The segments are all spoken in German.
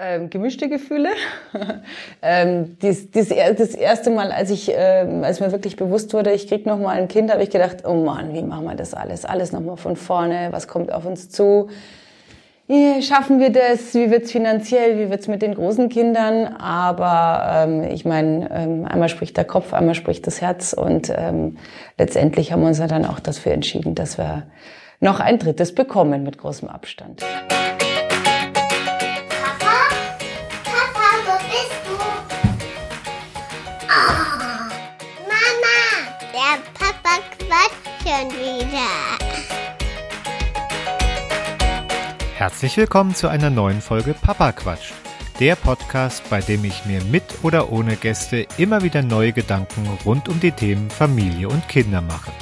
Ähm, gemischte Gefühle. ähm, dies, dies, das erste Mal, als ich, ähm, als mir wirklich bewusst wurde, ich krieg noch mal ein Kind, habe ich gedacht, oh Mann, wie machen wir das alles? Alles noch mal von vorne. Was kommt auf uns zu? Wie schaffen wir das? Wie wird's finanziell? Wie wird's mit den großen Kindern? Aber ähm, ich meine, ähm, einmal spricht der Kopf, einmal spricht das Herz und ähm, letztendlich haben wir uns dann auch dafür entschieden, dass wir noch ein drittes bekommen mit großem Abstand. Schon wieder. Herzlich willkommen zu einer neuen Folge Papa Quatsch. Der Podcast, bei dem ich mir mit oder ohne Gäste immer wieder neue Gedanken rund um die Themen Familie und Kinder mache.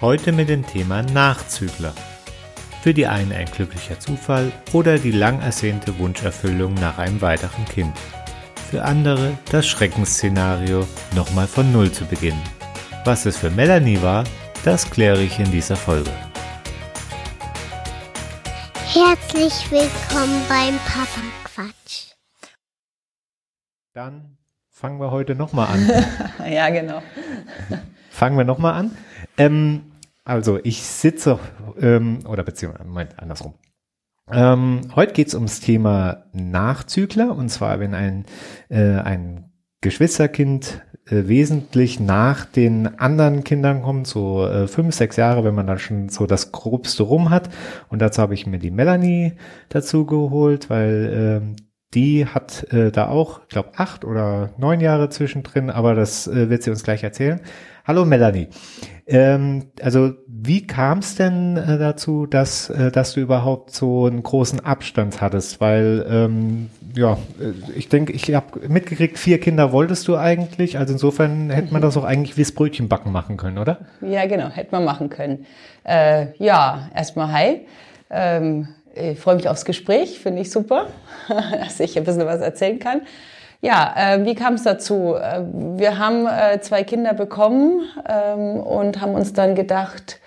Heute mit dem Thema Nachzügler. Für die einen ein glücklicher Zufall oder die lang ersehnte Wunscherfüllung nach einem weiteren Kind. Für andere das Schreckensszenario, nochmal von Null zu beginnen. Was es für Melanie war, das kläre ich in dieser Folge. Herzlich willkommen beim Papa Quatsch. Dann fangen wir heute nochmal an. ja, genau. Fangen wir nochmal an. Ähm, also ich sitze, ähm, oder beziehungsweise, Moment, andersrum. Ähm, heute geht es ums Thema Nachzügler und zwar, wenn ein, äh, ein Geschwisterkind äh, wesentlich nach den anderen Kindern kommt, so äh, fünf, sechs Jahre, wenn man dann schon so das Grobste rum hat. Und dazu habe ich mir die Melanie dazu geholt, weil ähm, die hat äh, da auch, ich glaube, acht oder neun Jahre zwischendrin, aber das äh, wird sie uns gleich erzählen. Hallo Melanie. Ähm, also wie kam es denn äh, dazu, dass, äh, dass du überhaupt so einen großen Abstand hattest? Weil ähm, ja, äh, ich denke, ich habe mitgekriegt, vier Kinder wolltest du eigentlich. Also insofern hätte man das auch eigentlich wie das Brötchenbacken machen können, oder? Ja, genau, hätte man machen können. Äh, ja, erstmal hi. Ähm, ich freue mich aufs Gespräch, finde ich super, dass ich ein bisschen was erzählen kann. Ja, äh, wie kam es dazu? Äh, wir haben äh, zwei Kinder bekommen ähm, und haben uns dann gedacht,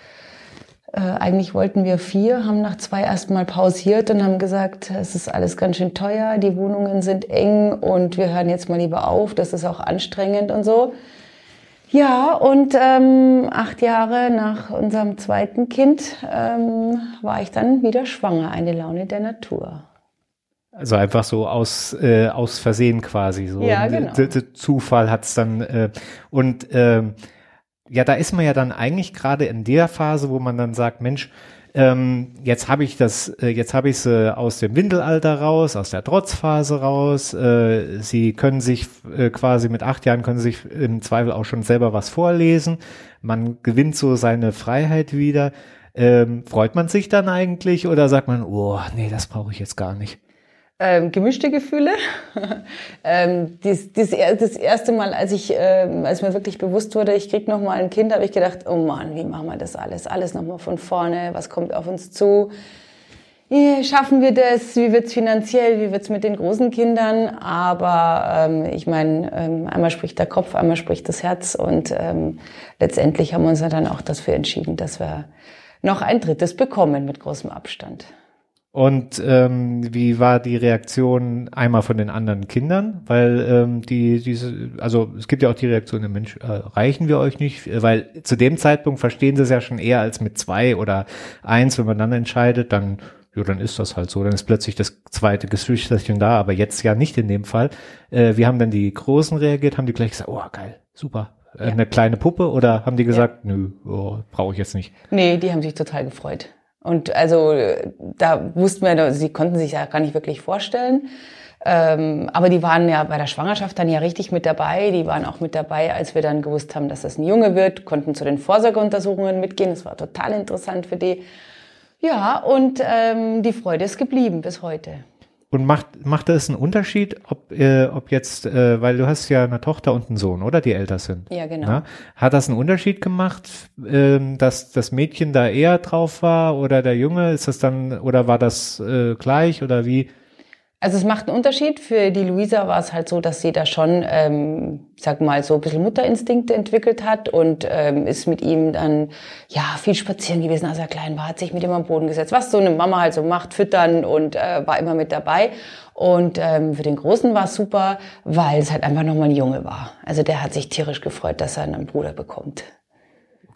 äh, eigentlich wollten wir vier, haben nach zwei erstmal pausiert und haben gesagt, es ist alles ganz schön teuer, die Wohnungen sind eng und wir hören jetzt mal lieber auf, das ist auch anstrengend und so. Ja, und ähm, acht Jahre nach unserem zweiten Kind ähm, war ich dann wieder schwanger, eine Laune der Natur. Also einfach so aus, äh, aus Versehen quasi. So. Ja, genau. Zufall hat's dann. Äh, und ähm, ja, da ist man ja dann eigentlich gerade in der Phase, wo man dann sagt, Mensch, ähm, jetzt habe ich das, äh, jetzt habe ich sie aus dem Windelalter raus, aus der Trotzphase raus. Äh, sie können sich äh, quasi mit acht Jahren können sich im Zweifel auch schon selber was vorlesen. Man gewinnt so seine Freiheit wieder. Ähm, freut man sich dann eigentlich oder sagt man, oh, nee, das brauche ich jetzt gar nicht? Ähm, gemischte Gefühle. ähm, dies, dies, das erste Mal, als ich, ähm, als mir wirklich bewusst wurde, ich krieg noch mal ein Kind, habe ich gedacht, oh Mann, wie machen wir das alles? Alles noch mal von vorne. Was kommt auf uns zu? Wie schaffen wir das? Wie wird's finanziell? Wie wird's mit den großen Kindern? Aber ähm, ich meine, ähm, einmal spricht der Kopf, einmal spricht das Herz und ähm, letztendlich haben wir uns ja dann auch dafür entschieden, dass wir noch ein drittes bekommen mit großem Abstand. Und ähm, wie war die Reaktion einmal von den anderen Kindern? Weil ähm, die, diese, also es gibt ja auch die Reaktion, Mensch, äh, reichen wir euch nicht? Weil zu dem Zeitpunkt verstehen sie es ja schon eher als mit zwei oder eins, wenn man dann entscheidet, dann, ja, dann ist das halt so. Dann ist plötzlich das zweite Geschwisterchen da, aber jetzt ja nicht in dem Fall. Äh, wie haben denn die Großen reagiert? Haben die gleich gesagt, oh geil, super, äh, ja. eine kleine Puppe oder haben die gesagt, ja. nö, oh, brauche ich jetzt nicht? Nee, die haben sich total gefreut. Und also da wussten wir, sie konnten sich ja gar nicht wirklich vorstellen. Ähm, aber die waren ja bei der Schwangerschaft dann ja richtig mit dabei. Die waren auch mit dabei, als wir dann gewusst haben, dass das ein Junge wird, konnten zu den Vorsorgeuntersuchungen mitgehen. Das war total interessant für die. Ja, und ähm, die Freude ist geblieben bis heute. Und macht, macht das einen Unterschied, ob, äh, ob jetzt, äh, weil du hast ja eine Tochter und einen Sohn, oder? Die älter sind. Ja, genau. Na? Hat das einen Unterschied gemacht, äh, dass das Mädchen da eher drauf war oder der Junge? Ist das dann, oder war das äh, gleich oder wie? Also es macht einen Unterschied. Für die Luisa war es halt so, dass sie da schon, ähm, sag mal, so ein bisschen Mutterinstinkte entwickelt hat und ähm, ist mit ihm dann ja viel spazieren gewesen, als er klein war, hat sich mit ihm am Boden gesetzt, was so eine Mama halt so macht, füttern und äh, war immer mit dabei. Und ähm, für den Großen war es super, weil es halt einfach nochmal ein Junge war. Also der hat sich tierisch gefreut, dass er einen Bruder bekommt.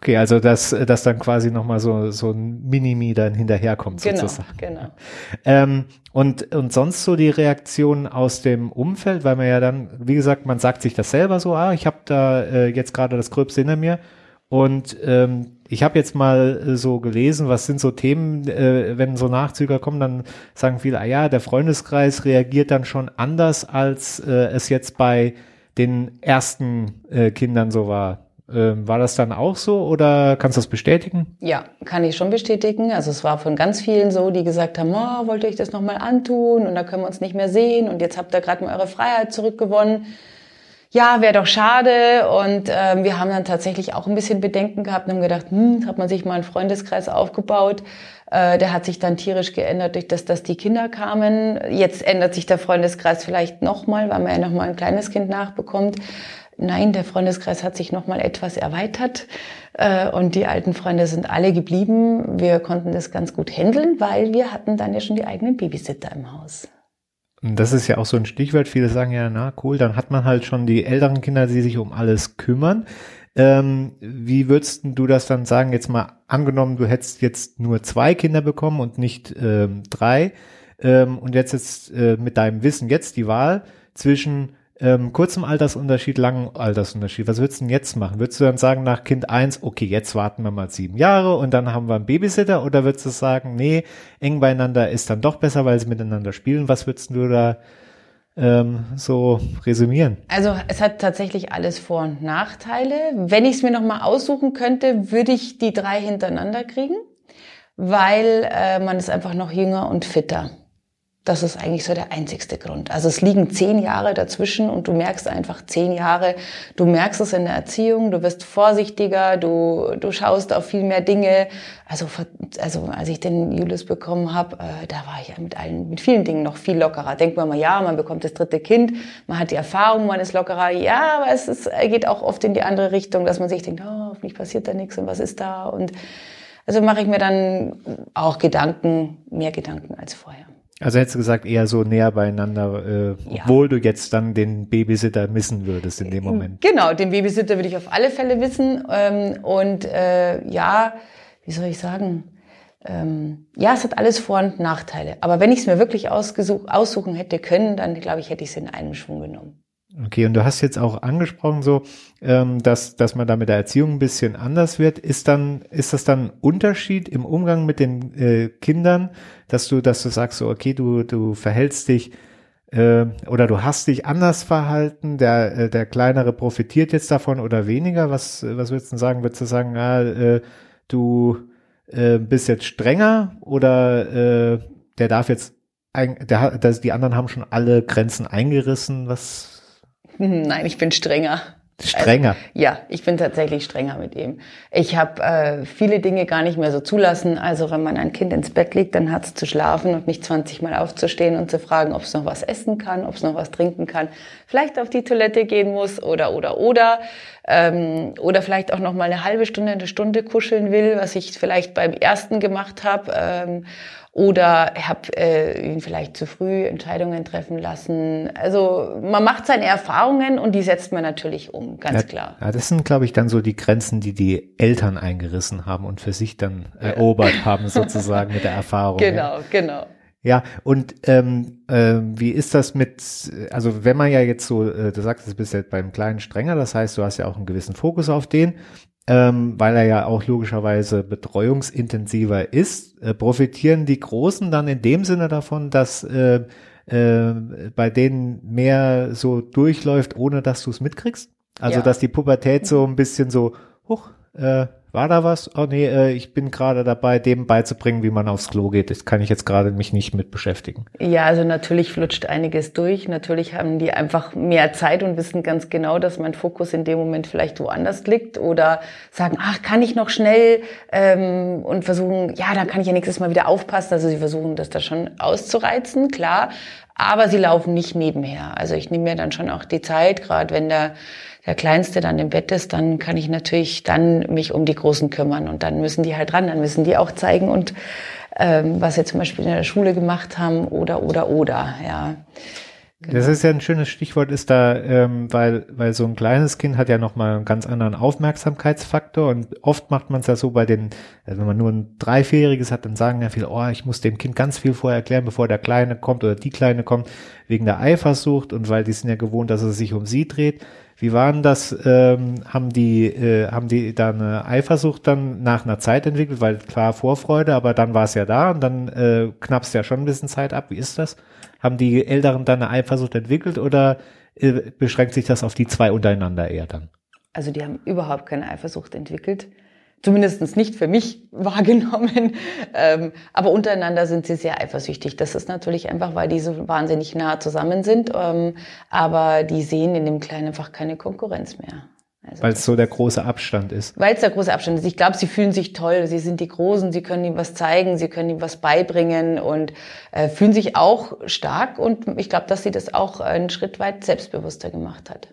Okay, also dass, dass dann quasi nochmal so, so ein Minimi dann hinterherkommt Genau, sozusagen. genau. Ähm, und, und sonst so die Reaktionen aus dem Umfeld, weil man ja dann, wie gesagt, man sagt sich das selber so, ah, ich habe da äh, jetzt gerade das Gröbste hinter mir und ähm, ich habe jetzt mal äh, so gelesen, was sind so Themen, äh, wenn so Nachzüger kommen, dann sagen viele, ah ja, der Freundeskreis reagiert dann schon anders, als äh, es jetzt bei den ersten äh, Kindern so war. Ähm, war das dann auch so oder kannst du das bestätigen? Ja, kann ich schon bestätigen. Also es war von ganz vielen so, die gesagt haben, oh, wollt ihr euch das nochmal antun und da können wir uns nicht mehr sehen und jetzt habt ihr gerade mal eure Freiheit zurückgewonnen. Ja, wäre doch schade. Und ähm, wir haben dann tatsächlich auch ein bisschen Bedenken gehabt und haben gedacht, hm, hat man sich mal einen Freundeskreis aufgebaut. Äh, der hat sich dann tierisch geändert, durch das, dass die Kinder kamen. Jetzt ändert sich der Freundeskreis vielleicht nochmal, weil man ja nochmal ein kleines Kind nachbekommt. Nein, der Freundeskreis hat sich nochmal etwas erweitert äh, und die alten Freunde sind alle geblieben. Wir konnten das ganz gut handeln, weil wir hatten dann ja schon die eigenen Babysitter im Haus. Das ist ja auch so ein Stichwort. Viele sagen ja, na cool, dann hat man halt schon die älteren Kinder, die sich um alles kümmern. Ähm, wie würdest du das dann sagen? Jetzt mal angenommen, du hättest jetzt nur zwei Kinder bekommen und nicht ähm, drei. Ähm, und jetzt jetzt äh, mit deinem Wissen jetzt die Wahl zwischen ähm, kurzem Altersunterschied, langem Altersunterschied. Was würdest du denn jetzt machen? Würdest du dann sagen nach Kind eins, okay, jetzt warten wir mal sieben Jahre und dann haben wir einen Babysitter? Oder würdest du sagen, nee, eng beieinander ist dann doch besser, weil sie miteinander spielen? Was würdest du da ähm, so resümieren? Also es hat tatsächlich alles Vor- und Nachteile. Wenn ich es mir nochmal aussuchen könnte, würde ich die drei hintereinander kriegen, weil äh, man ist einfach noch jünger und fitter. Das ist eigentlich so der einzigste Grund. Also es liegen zehn Jahre dazwischen und du merkst einfach zehn Jahre, du merkst es in der Erziehung, du wirst vorsichtiger, du, du schaust auf viel mehr Dinge. Also, also als ich den Julius bekommen habe, äh, da war ich ja mit allen, mit vielen Dingen noch viel lockerer. Denkt man mal, ja, man bekommt das dritte Kind, man hat die Erfahrung, man ist lockerer. Ja, aber es ist, geht auch oft in die andere Richtung, dass man sich denkt, oh, hoffentlich passiert da nichts und was ist da? Und also mache ich mir dann auch Gedanken, mehr Gedanken als vorher. Also hättest du gesagt, eher so näher beieinander, äh, Ja. obwohl du jetzt dann den Babysitter missen würdest in dem Moment. Genau, den Babysitter würde ich auf alle Fälle wissen. Ähm, und äh, ja, wie soll ich sagen? Ähm, ja, es hat alles Vor- und Nachteile. Aber wenn ich es mir wirklich aussuchen hätte können, dann glaube ich, hätte ich es in einem Schwung genommen. Okay, und du hast jetzt auch angesprochen, so, ähm, dass, dass man da mit der Erziehung ein bisschen anders wird. Ist dann, ist das dann ein Unterschied im Umgang mit den äh, Kindern, dass du, dass du sagst, so, okay, du, du verhältst dich äh, oder du hast dich anders verhalten, der, äh, der Kleinere profitiert jetzt davon oder weniger? Was, was würdest du sagen? Würdest du sagen, ah, äh, du äh, bist jetzt strenger oder äh, der darf jetzt, ein, der, dass die anderen haben schon alle Grenzen eingerissen? Was, Nein, ich bin strenger. Strenger. Ja, ich bin tatsächlich strenger mit ihm. Ich habe äh, viele Dinge gar nicht mehr so zulassen. Also wenn man ein Kind ins Bett legt, dann hat es zu schlafen und nicht 20 Mal aufzustehen und zu fragen, ob es noch was essen kann, ob es noch was trinken kann, vielleicht auf die Toilette gehen muss oder oder oder ähm, oder vielleicht auch noch mal eine halbe Stunde, eine Stunde kuscheln will, was ich vielleicht beim ersten gemacht habe. Ähm, oder habe äh, ihn vielleicht zu früh Entscheidungen treffen lassen. Also man macht seine Erfahrungen und die setzt man natürlich um, ganz ja, klar. Ja, das sind, glaube ich, dann so die Grenzen, die die Eltern eingerissen haben und für sich dann erobert haben, sozusagen mit der Erfahrung. Ja. Genau, genau. Ja, und ähm, ähm, wie ist das mit, also wenn man ja jetzt so, äh, du sagst, du bist jetzt beim Kleinen strenger, das heißt, du hast ja auch einen gewissen Fokus auf den, ähm, weil er ja auch logischerweise betreuungsintensiver ist, äh, profitieren die Großen dann in dem Sinne davon, dass äh, äh, bei denen mehr so durchläuft, ohne dass du es mitkriegst? Also Ja. dass die Pubertät so ein bisschen so, huch, äh, war da was? Oh nee, äh, ich bin gerade dabei, dem beizubringen, wie man aufs Klo geht. Das kann ich jetzt gerade mich nicht mit beschäftigen. Ja, also natürlich flutscht einiges durch. Natürlich haben die einfach mehr Zeit und wissen ganz genau, dass mein Fokus in dem Moment vielleicht woanders liegt oder sagen, ach, kann ich noch schnell ähm, und versuchen, ja, dann kann ich ja nächstes Mal wieder aufpassen. Also sie versuchen das da schon auszureizen, klar. Aber sie laufen nicht nebenher. Also ich nehme mir dann schon auch die Zeit, gerade wenn der, der Kleinste dann im Bett ist, dann kann ich natürlich dann mich um die Großen kümmern. Und dann müssen die halt ran, dann müssen die auch zeigen und ähm, was sie zum Beispiel in der Schule gemacht haben oder oder oder, ja. Genau. Das ist ja ein schönes Stichwort, ist da, ähm, weil, weil so ein kleines Kind hat ja nochmal einen ganz anderen Aufmerksamkeitsfaktor und oft macht man es ja so bei den, also wenn man nur ein drei, vierjähriges hat, dann sagen ja viele, oh, ich muss dem Kind ganz viel vorher erklären, bevor der Kleine kommt oder die Kleine kommt, wegen der Eifersucht und weil die sind ja gewohnt, dass es sich um sie dreht. Wie waren das? Ähm, haben die äh, haben die da eine Eifersucht dann nach einer Zeit entwickelt, weil klar Vorfreude, aber dann war es ja da und dann äh, knappst ja schon ein bisschen Zeit ab. Wie ist das? Haben die Älteren dann eine Eifersucht entwickelt oder äh, beschränkt sich das auf die zwei untereinander eher dann? Also die haben überhaupt keine Eifersucht entwickelt. Zumindest nicht für mich wahrgenommen. Ähm, aber untereinander sind sie sehr eifersüchtig. Das ist natürlich einfach, weil die so wahnsinnig nah zusammen sind. Ähm, aber die sehen in dem Kleinen einfach keine Konkurrenz mehr. Also weil es so der große Abstand ist. Weil es der große Abstand ist. Ich glaube, sie fühlen sich toll. Sie sind die Großen, sie können ihm was zeigen, sie können ihm was beibringen und äh, fühlen sich auch stark. Und ich glaube, dass sie das auch einen Schritt weit selbstbewusster gemacht hat.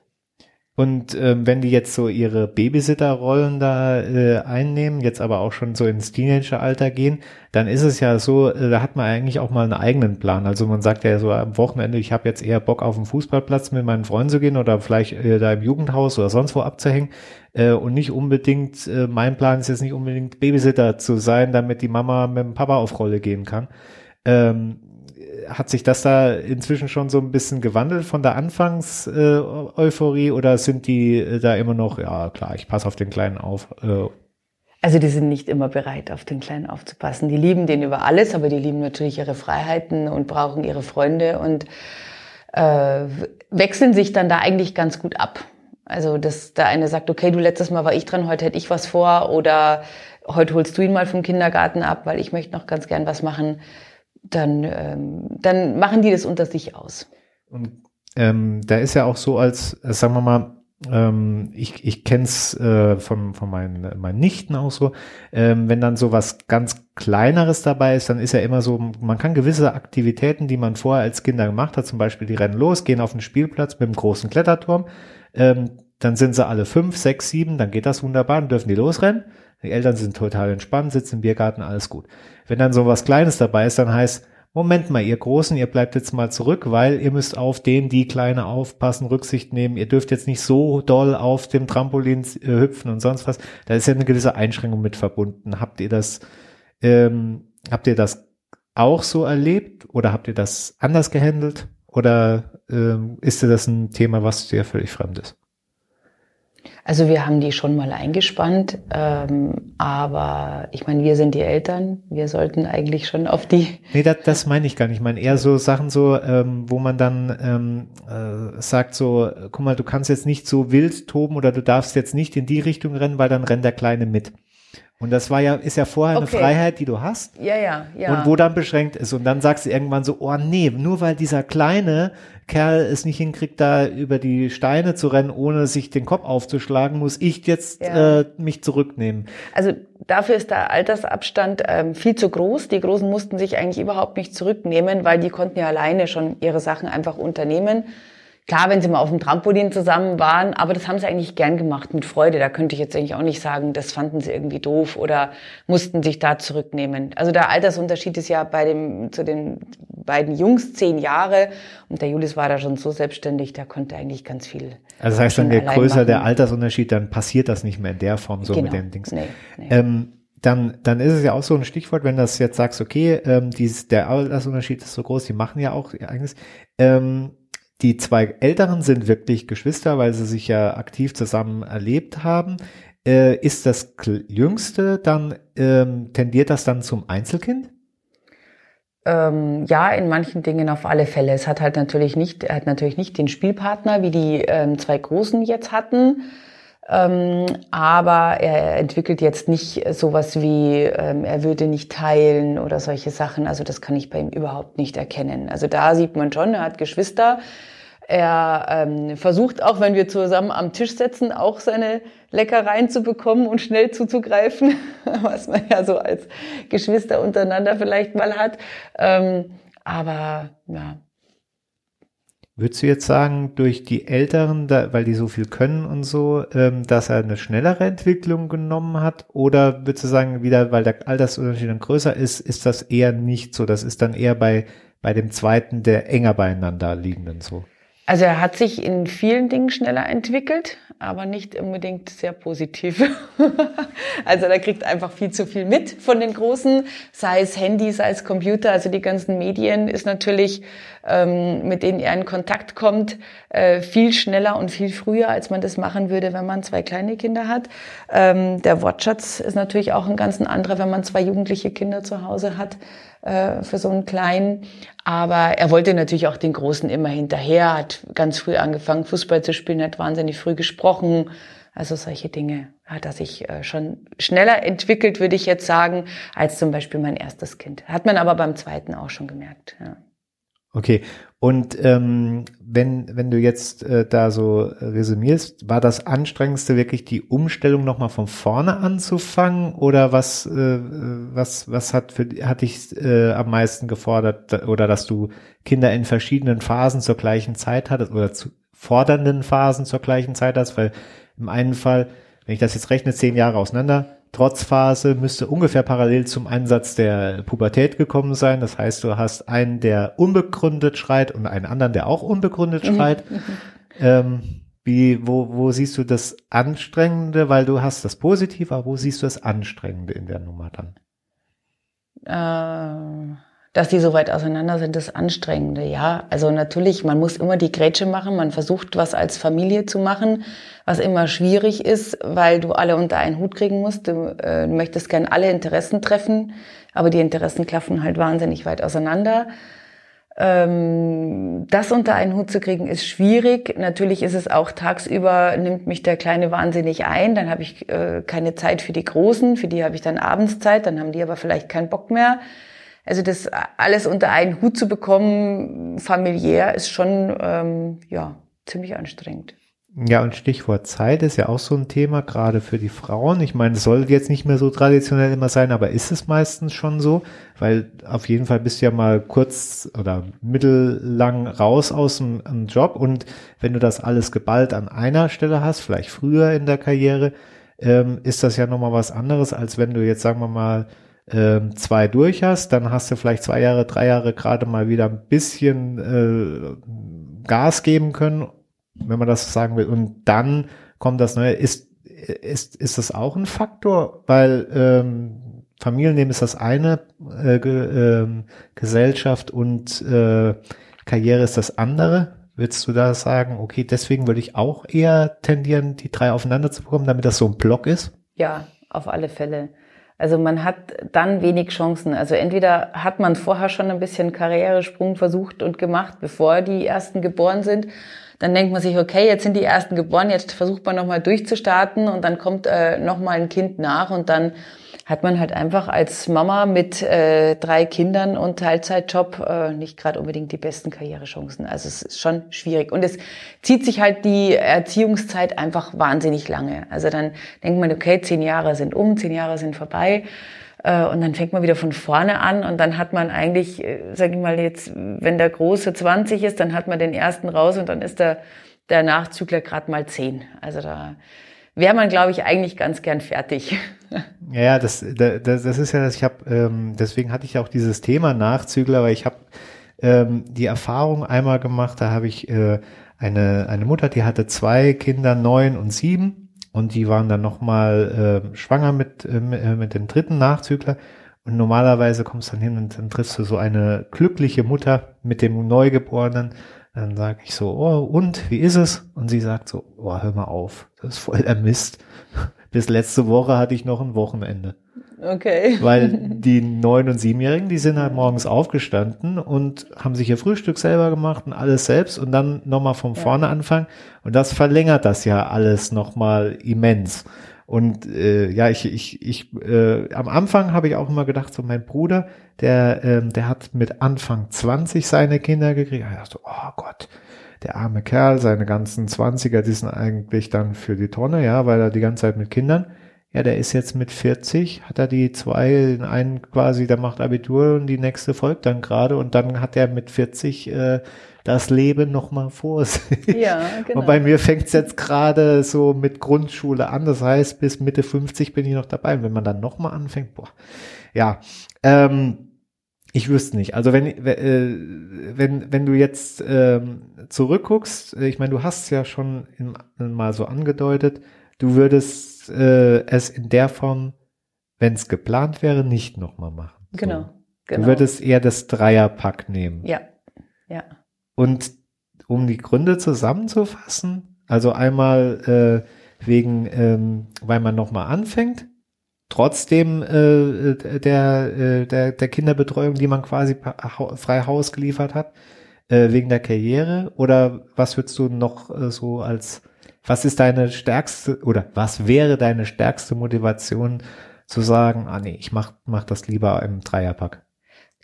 Und ähm, wenn die jetzt so ihre Babysitter-Rollen da äh, einnehmen, jetzt aber auch schon so ins Teenageralter gehen, dann ist es ja so, äh, da hat man eigentlich auch mal einen eigenen Plan. Also man sagt ja so am Wochenende, ich habe jetzt eher Bock auf den Fußballplatz mit meinen Freunden zu gehen oder vielleicht äh, da im Jugendhaus oder sonst wo abzuhängen. Äh, und nicht unbedingt, äh, mein Plan ist jetzt nicht unbedingt Babysitter zu sein, damit die Mama mit dem Papa auf Rolle gehen kann. Ähm, hat sich das da inzwischen schon so ein bisschen gewandelt von der Anfangs-Euphorie äh, oder sind die äh, da immer noch, ja klar, ich passe auf den Kleinen auf? Äh. Also die sind nicht immer bereit, auf den Kleinen aufzupassen. Die lieben den über alles, aber die lieben natürlich ihre Freiheiten und brauchen ihre Freunde und äh, wechseln sich dann da eigentlich ganz gut ab. Also dass der eine sagt, okay, du letztes Mal war ich dran, heute hätte ich was vor oder heute holst du ihn mal vom Kindergarten ab, weil ich möchte noch ganz gern was machen dann, ähm, dann machen die das unter sich aus. Und ähm, da ist ja auch so, als, als sagen wir mal, ähm, ich, ich kenne es äh, von, von meinen, meinen Nichten auch so, ähm, wenn dann so was ganz Kleineres dabei ist, dann ist ja immer so, man kann gewisse Aktivitäten, die man vorher als Kinder gemacht hat, zum Beispiel die rennen los, gehen auf den Spielplatz mit einem großen Kletterturm, ähm, dann sind sie alle fünf, sechs, sieben, dann geht das wunderbar, dann dürfen die losrennen. Die Eltern sind total entspannt, sitzen im Biergarten, alles gut. Wenn dann so was Kleines dabei ist, dann heißt, Moment mal, ihr Großen, ihr bleibt jetzt mal zurück, weil ihr müsst auf den, die Kleine aufpassen, Rücksicht nehmen. Ihr dürft jetzt nicht so doll auf dem Trampolin äh, hüpfen und sonst was. Da ist ja eine gewisse Einschränkung mit verbunden. Habt ihr das, ähm, habt ihr das auch so erlebt oder habt ihr das anders gehandelt? Oder ähm, ist dir das ein Thema, was dir völlig fremd ist? Also wir haben die schon mal eingespannt, ähm, aber ich meine, wir sind die Eltern, wir sollten eigentlich schon auf die. Nee, das, das meine ich gar nicht. Ich meine eher so Sachen so, ähm, wo man dann ähm, äh, sagt so, guck mal, du kannst jetzt nicht so wild toben oder du darfst jetzt nicht in die Richtung rennen, weil dann rennt der Kleine mit. Und das war ja, ist ja vorher okay. eine Freiheit, die du hast. Ja, ja, ja. Und wo dann beschränkt ist. Und dann sagst du irgendwann so, oh nee, nur weil dieser kleine Kerl es nicht hinkriegt, da über die Steine zu rennen, ohne sich den Kopf aufzuschlagen, muss ich jetzt ja. äh, mich zurücknehmen. Also dafür ist der Altersabstand ähm, viel zu groß. Die Großen mussten sich eigentlich überhaupt nicht zurücknehmen, weil die konnten ja alleine schon ihre Sachen einfach unternehmen. Klar, wenn sie mal auf dem Trampolin zusammen waren, aber das haben sie eigentlich gern gemacht, mit Freude. Da könnte ich jetzt eigentlich auch nicht sagen, das fanden sie irgendwie doof oder mussten sich da zurücknehmen. Also der Altersunterschied ist ja bei dem, zu den beiden Jungs zehn Jahre und der Julius war da schon so selbstständig, der konnte eigentlich ganz viel. Also das heißt, dann je größer machen. der Altersunterschied, dann passiert das nicht mehr in der Form so genau. mit den Dings. Nee, nee. Ähm, dann, dann ist es ja auch so ein Stichwort, wenn das jetzt sagst, okay, ähm, dies, der Altersunterschied ist so groß, die machen ja auch eigenes. Ähm, die zwei Älteren sind wirklich Geschwister, weil sie sich ja aktiv zusammen erlebt haben. Äh, ist das Jüngste dann, ähm, tendiert das dann zum Einzelkind? Ähm, ja, in manchen Dingen auf alle Fälle. Es hat halt natürlich nicht, er hat natürlich nicht den Spielpartner, wie die ähm, zwei Großen jetzt hatten. Ähm, aber er entwickelt jetzt nicht sowas wie, ähm, er würde nicht teilen oder solche Sachen. Also das kann ich bei ihm überhaupt nicht erkennen. Also da sieht man schon, er hat Geschwister. Er ähm, versucht auch, wenn wir zusammen am Tisch sitzen, auch seine Leckereien zu bekommen und schnell zuzugreifen, was man ja so als Geschwister untereinander vielleicht mal hat. Ähm, aber ja, Würdest du jetzt sagen, durch die Älteren, da, weil die so viel können und so, ähm, dass er eine schnellere Entwicklung genommen hat? Oder würdest du sagen, wieder, weil der Altersunterschied dann größer ist, ist das eher nicht so? Das ist dann eher bei, bei dem zweiten, der enger beieinander liegenden so? Also er hat sich in vielen Dingen schneller entwickelt, aber nicht unbedingt sehr positiv. also er kriegt einfach viel zu viel mit von den Großen, sei es Handy, sei es Computer, also die ganzen Medien ist natürlich, ähm, mit denen er in Kontakt kommt, äh, viel schneller und viel früher, als man das machen würde, wenn man zwei kleine Kinder hat. Ähm, der Wortschatz ist natürlich auch ein ganz anderer, wenn man zwei jugendliche Kinder zu Hause hat äh, für so einen kleinen. Aber er wollte natürlich auch den Großen immer hinterher, hat ganz früh angefangen, Fußball zu spielen, hat wahnsinnig früh gesprochen. Also solche Dinge hat er sich äh, schon schneller entwickelt, würde ich jetzt sagen, als zum Beispiel mein erstes Kind. Hat man aber beim zweiten auch schon gemerkt. Ja. Okay, und ähm, wenn, wenn du jetzt äh, da so resümierst, war das Anstrengendste wirklich die Umstellung nochmal von vorne anzufangen oder was, äh, was, was hat, für, hat dich äh, am meisten gefordert oder dass du Kinder in verschiedenen Phasen zur gleichen Zeit hattest oder zu fordernden Phasen zur gleichen Zeit hast? Weil im einen Fall, wenn ich das jetzt rechne, zehn Jahre auseinander, Trotzphase müsste ungefähr parallel zum Einsatz der Pubertät gekommen sein. Das heißt, du hast einen, der unbegründet schreit und einen anderen, der auch unbegründet mhm. schreit. Mhm. ähm, wie, wo, wo siehst du das Anstrengende? Weil du hast das Positive, aber wo siehst du das Anstrengende in der Nummer dann? Äh dass die so weit auseinander sind, das Anstrengende, ja. Also natürlich, man muss immer die Grätsche machen, man versucht was als Familie zu machen, was immer schwierig ist, weil du alle unter einen Hut kriegen musst. Du, äh, möchtest gern alle Interessen treffen, aber die Interessen klaffen halt wahnsinnig weit auseinander. Ähm, das unter einen Hut zu kriegen ist schwierig. Natürlich ist es auch tagsüber, nimmt mich der Kleine wahnsinnig ein. Dann habe ich äh, keine Zeit für die Großen, für die habe ich dann Abendszeit, dann haben die aber vielleicht keinen Bock mehr. Also das alles unter einen Hut zu bekommen, familiär, ist schon ähm, ja ziemlich anstrengend. Ja, und Stichwort Zeit ist ja auch so ein Thema, gerade für die Frauen. Ich meine, es soll jetzt nicht mehr so traditionell immer sein, aber ist es meistens schon so, weil auf jeden Fall bist du ja mal kurz oder mittellang raus aus dem, dem Job und wenn du das alles geballt an einer Stelle hast, vielleicht früher in der Karriere, ähm, ist das ja nochmal was anderes, als wenn du jetzt, sagen wir mal, ähm, zwei durch hast, dann hast du vielleicht zwei Jahre, drei Jahre gerade mal wieder ein bisschen äh, Gas geben können, wenn man das sagen will. Und dann kommt das Neue. Ist, ist, ist das auch ein Faktor? Weil ähm, Familienleben ist das eine, äh, ge, äh, Gesellschaft und äh, Karriere ist das andere. Willst du da sagen, okay, deswegen würde ich auch eher tendieren, die drei aufeinander zu bekommen, damit das so ein Block ist? Ja, auf alle Fälle. Also man hat dann wenig Chancen. Also entweder hat man vorher schon ein bisschen Karrieresprung versucht und gemacht, bevor die ersten geboren sind. Dann denkt man sich, okay, jetzt sind die ersten geboren, jetzt versucht man nochmal durchzustarten und dann kommt äh, nochmal ein Kind nach und dann hat man halt einfach als Mama mit äh, drei Kindern und Teilzeitjob äh, nicht gerade unbedingt die besten Karrierechancen. Also es ist schon schwierig. Und es zieht sich halt die Erziehungszeit einfach wahnsinnig lange. Also dann denkt man, okay, zehn Jahre sind um, zehn Jahre sind vorbei. Äh, und dann fängt man wieder von vorne an und dann hat man eigentlich, äh, sag ich mal jetzt, wenn der Große 20 ist, dann hat man den ersten raus und dann ist der, der Nachzügler gerade mal 10. Also da wäre man, glaube ich, eigentlich ganz gern fertig. Ja, das, das, das ist ja, das, ich habe, ähm, deswegen hatte ich auch dieses Thema Nachzügler, weil ich habe ähm, die Erfahrung einmal gemacht, da habe ich äh, eine, eine Mutter, die hatte zwei Kinder, neun und sieben, und die waren dann nochmal äh, schwanger mit, äh, mit dem dritten Nachzügler. Und normalerweise kommst du dann hin und dann triffst du so eine glückliche Mutter mit dem Neugeborenen dann sage ich so, oh, und, wie ist es? Und sie sagt so, oh, hör mal auf, das ist voll der Mist. Bis letzte Woche hatte ich noch ein Wochenende. Okay. Weil die neun- und siebenjährigen, die sind halt morgens aufgestanden und haben sich ihr Frühstück selber gemacht und alles selbst und dann nochmal von vorne anfangen. Und das verlängert das ja alles nochmal immens. Und äh, ja, ich, ich, ich, äh, am Anfang habe ich auch immer gedacht, so mein Bruder, der, ähm, der hat mit Anfang 20 seine Kinder gekriegt. Ich dachte, oh Gott, der arme Kerl, seine ganzen Zwanziger, die sind eigentlich dann für die Tonne, ja, weil er die ganze Zeit mit Kindern. Ja, der ist jetzt mit 40, hat er die zwei, einen quasi, der macht Abitur und die nächste folgt dann gerade und dann hat er mit 40 äh, das Leben nochmal vor sich. Ja, genau. Und bei mir fängt es jetzt gerade so mit Grundschule an, das heißt, bis Mitte 50 bin ich noch dabei. Und wenn man dann nochmal anfängt, boah, ja, ähm, ich wüsste nicht. Also wenn, äh, wenn, wenn du jetzt ähm, zurückguckst, äh, ich meine, du hast ja schon in, mal so angedeutet, du würdest äh, es in der Form, wenn es geplant wäre, nicht nochmal machen. So. Genau. genau. Du würdest eher das Dreierpack nehmen. Ja, ja. Und um die Gründe zusammenzufassen, also einmal äh, wegen, ähm, weil man nochmal anfängt, trotzdem äh, der, äh, der, der Kinderbetreuung, die man quasi frei Haus geliefert hat, äh, wegen der Karriere? Oder was würdest du noch äh, so als, was ist deine stärkste oder was wäre deine stärkste Motivation zu sagen, ah nee, ich mach, mach das lieber im Dreierpack?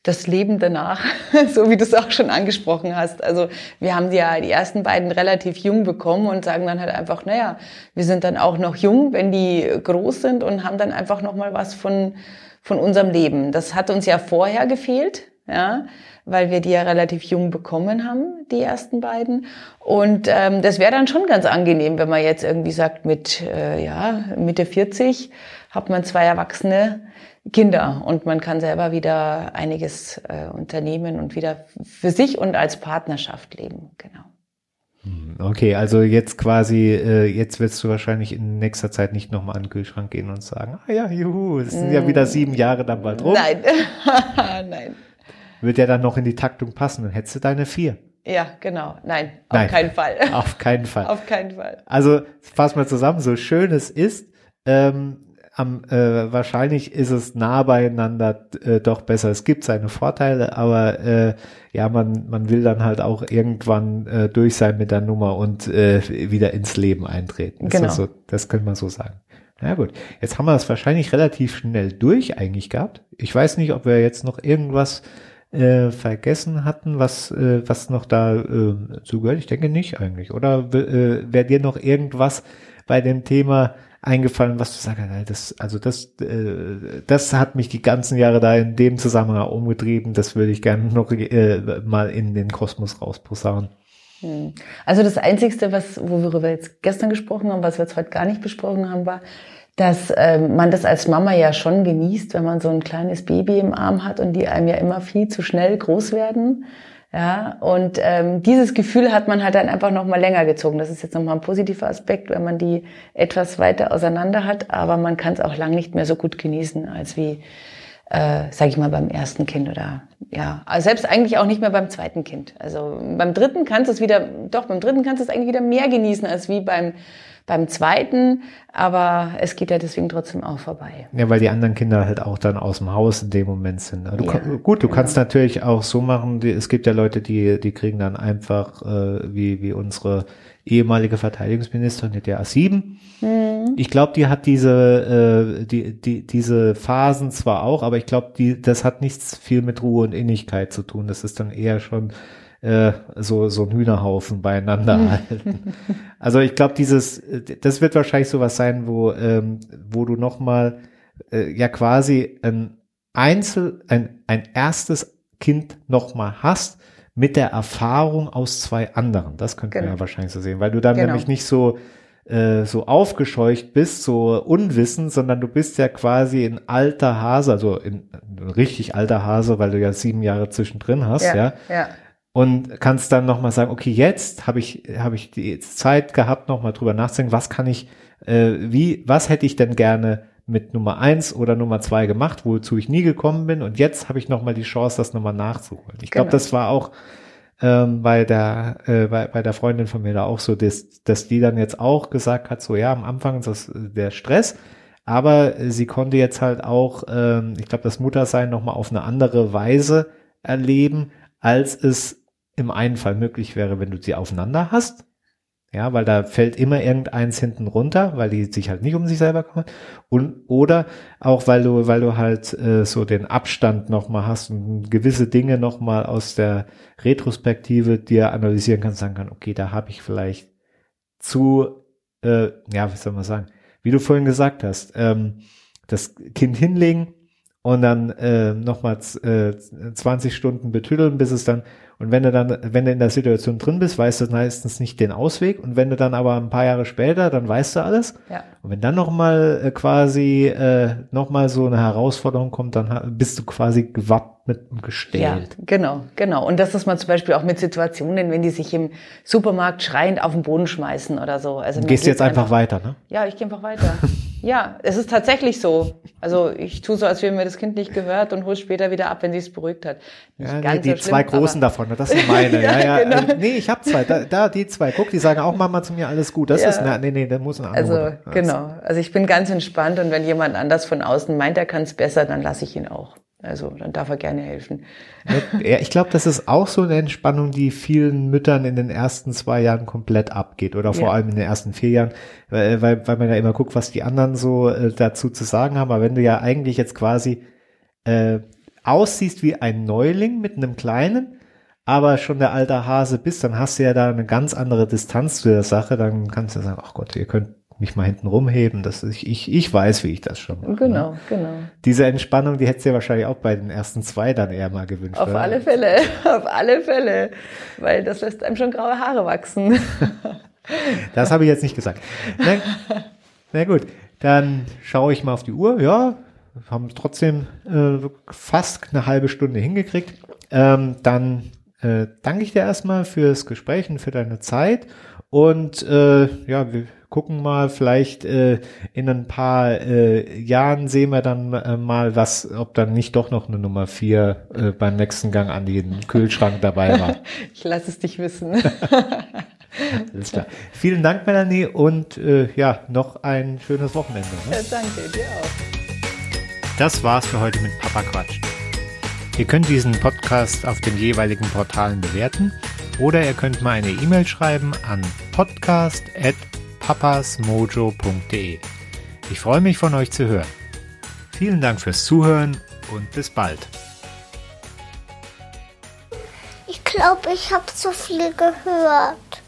Das Leben danach, so wie du es auch schon angesprochen hast. Also wir haben ja die ersten beiden relativ jung bekommen und sagen dann halt einfach, naja, wir sind dann auch noch jung, wenn die groß sind und haben dann einfach noch mal was von von unserem Leben. Das hat uns ja vorher gefehlt, ja, weil wir die ja relativ jung bekommen haben, die ersten beiden. Und ähm, das wäre dann schon ganz angenehm, wenn man jetzt irgendwie sagt, mit äh, ja Mitte 40 hat man zwei Erwachsene Kinder und man kann selber wieder einiges äh, unternehmen und wieder für sich und als Partnerschaft leben. Genau. Hm, okay, also jetzt quasi, äh, jetzt wirst du wahrscheinlich in nächster Zeit nicht nochmal an den Kühlschrank gehen und sagen, ah ja, juhu, es sind mm. ja wieder sieben Jahre dann bald rum. Nein, nein. Wird ja dann noch in die Taktung passen, dann hättest du deine vier. Ja, genau. Nein, auf Nein, keinen Fall. Auf keinen Fall. auf keinen Fall. Also fassen wir zusammen, so schön es ist, ähm, am, äh, wahrscheinlich ist es nah beieinander äh, doch besser. Es gibt seine Vorteile, aber äh, ja, man, man will dann halt auch irgendwann äh, durch sein mit der Nummer und äh, wieder ins Leben eintreten. Genau. Das, so, das könnte man so sagen. Na gut, jetzt haben wir das wahrscheinlich relativ schnell durch eigentlich gehabt. Ich weiß nicht, ob wir jetzt noch irgendwas äh, vergessen hatten, was, äh, was noch da äh, zugehört. Ich denke nicht eigentlich. Oder äh, wäre dir noch irgendwas bei dem Thema eingefallen, was du sagst, das, also das, äh, das hat mich die ganzen Jahre da in dem Zusammenhang umgetrieben. Das würde ich gerne noch äh, mal in den Kosmos rausposaunen. Hm. Also das Einzigste, was, worüber wir jetzt gestern gesprochen haben, was wir jetzt heute gar nicht besprochen haben, war, dass ähm, man das als Mama ja schon genießt, wenn man so ein kleines Baby im Arm hat und die einem ja immer viel zu schnell groß werden. Ja, und ähm, dieses Gefühl hat man halt dann einfach noch mal länger gezogen. Das ist jetzt noch mal ein positiver Aspekt, wenn man die etwas weiter auseinander hat, aber man kann es auch lang nicht mehr so gut genießen als wie, äh, sage ich mal, beim ersten Kind oder ja, also selbst eigentlich auch nicht mehr beim zweiten Kind. Also beim dritten kannst du es wieder, doch beim dritten kannst du es eigentlich wieder mehr genießen als wie beim beim zweiten, aber es geht ja deswegen trotzdem auch vorbei. Ja, weil die anderen Kinder halt auch dann aus dem Haus in dem Moment sind. Du Ja, gut, du genau. kannst natürlich auch so machen, die, es gibt ja Leute, die, die kriegen dann einfach, äh, wie, wie unsere ehemalige Verteidigungsministerin, die der A7. Mhm. Ich glaube, die hat diese, äh, die, die, diese Phasen zwar auch, aber ich glaube, die, das hat nichts viel mit Ruhe und Innigkeit zu tun. Das ist dann eher schon äh, so, so ein Hühnerhaufen beieinander halten. Also ich glaube, dieses, das wird wahrscheinlich sowas sein, wo, ähm, wo du nochmal äh, ja quasi ein Einzel, ein, ein erstes Kind nochmal hast mit der Erfahrung aus zwei anderen. Das könnte man Genau. ja wahrscheinlich so sehen, weil du dann Genau. nämlich nicht so äh, so aufgescheucht bist, so unwissend, sondern du bist ja quasi ein alter Hase, also in, ein richtig alter Hase, weil du ja sieben Jahre zwischendrin hast, ja, ja, ja. Und kannst dann nochmal sagen, okay, jetzt habe ich, habe ich die Zeit gehabt, nochmal drüber nachzudenken, was kann ich, äh, wie, was hätte ich denn gerne mit Nummer eins oder Nummer zwei gemacht, wozu ich nie gekommen bin und jetzt habe ich nochmal die Chance, das nochmal nachzuholen. Ich glaube, Genau. das war auch ähm, bei der äh, bei, bei der Freundin von mir da auch so, dass, dass die dann jetzt auch gesagt hat, so ja, am Anfang ist das äh, der Stress, aber äh, sie konnte jetzt halt auch, ähm, ich glaube, das Muttersein nochmal auf eine andere Weise erleben, als es im einen Fall möglich wäre, wenn du sie aufeinander hast. Ja, weil da fällt immer irgendeins hinten runter, weil die sich halt nicht um sich selber kümmern. Und, oder auch, weil du, weil du halt äh, so den Abstand nochmal hast und gewisse Dinge nochmal aus der Retrospektive dir analysieren kannst, sagen kann, okay, da habe ich vielleicht zu, äh, ja, wie soll man sagen, wie du vorhin gesagt hast, ähm, das Kind hinlegen und dann äh, nochmal äh, 20 Stunden betüdeln, bis es dann und wenn du dann, wenn du in der Situation drin bist, weißt du meistens nicht den Ausweg. Und wenn du dann aber ein paar Jahre später, dann weißt du alles. Ja. Und wenn dann nochmal äh, quasi äh, nochmal so eine Herausforderung kommt, dann bist du quasi gewappnet und gestellt. Ja, genau, genau. Und das ist man zum Beispiel auch mit Situationen, wenn die sich im Supermarkt schreiend auf den Boden schmeißen oder so. Also gehst du jetzt einfach, einfach weiter, ne? Ja, ich gehe einfach weiter. ja, es ist tatsächlich so. Also ich tue so, als wäre mir das Kind nicht gehört und hole später wieder ab, wenn sie es beruhigt hat. Nicht ja, nee, die so zwei großen davon ne? Das sind meine. ja, ja. Genau. Äh, nee, ich habe zwei. Da, da, die zwei. Guck, die sagen auch Mama zu mir, alles gut. Das ja. ist, na, nee, nee, der muss ein Also, Mutter. Genau. Also ich bin ganz entspannt und wenn jemand anders von außen meint, er kann es besser, dann lasse ich ihn auch. Also dann darf er gerne helfen. Ja, ich glaube, das ist auch so eine Entspannung, die vielen Müttern in den ersten zwei Jahren komplett abgeht oder vor ja. allem in den ersten vier Jahren, weil, weil, weil man ja immer guckt, was die anderen so äh, dazu zu sagen haben. Aber wenn du ja eigentlich jetzt quasi äh, aussiehst wie ein Neuling mit einem Kleinen, aber schon der alte Hase bist, dann hast du ja da eine ganz andere Distanz zu der Sache. Dann kannst du sagen, ach Gott, ihr könnt mich mal hinten rumheben. Das ist, ich, ich weiß, wie ich das schon mache. Genau, ne? genau. Diese Entspannung, die hättest du ja wahrscheinlich auch bei den ersten zwei dann eher mal gewünscht. Auf oder? alle Fälle, auf alle Fälle. Weil das lässt einem schon graue Haare wachsen. das habe ich jetzt nicht gesagt. Na, na gut, dann schaue ich mal auf die Uhr. Ja, haben trotzdem äh, fast eine halbe Stunde hingekriegt. Ähm, dann äh, danke ich dir erstmal fürs Gespräch und für deine Zeit. Und äh, ja, wir gucken mal, vielleicht äh, in ein paar äh, Jahren sehen wir dann äh, mal, was, ob dann nicht doch noch eine Nummer vier äh, beim nächsten Gang an den Kühlschrank dabei war. ich lasse es dich wissen. Alles klar. Vielen Dank, Melanie, und äh, ja, noch ein schönes Wochenende. Ne? Ja, danke, dir auch. Das war's für heute mit Papa Quatsch. Ihr könnt diesen Podcast auf den jeweiligen Portalen bewerten oder ihr könnt mal eine E-Mail schreiben an podcast.papasmojo.de. Ich freue mich von euch zu hören. Vielen Dank fürs Zuhören und bis bald. Ich glaube, ich habe zu viel gehört.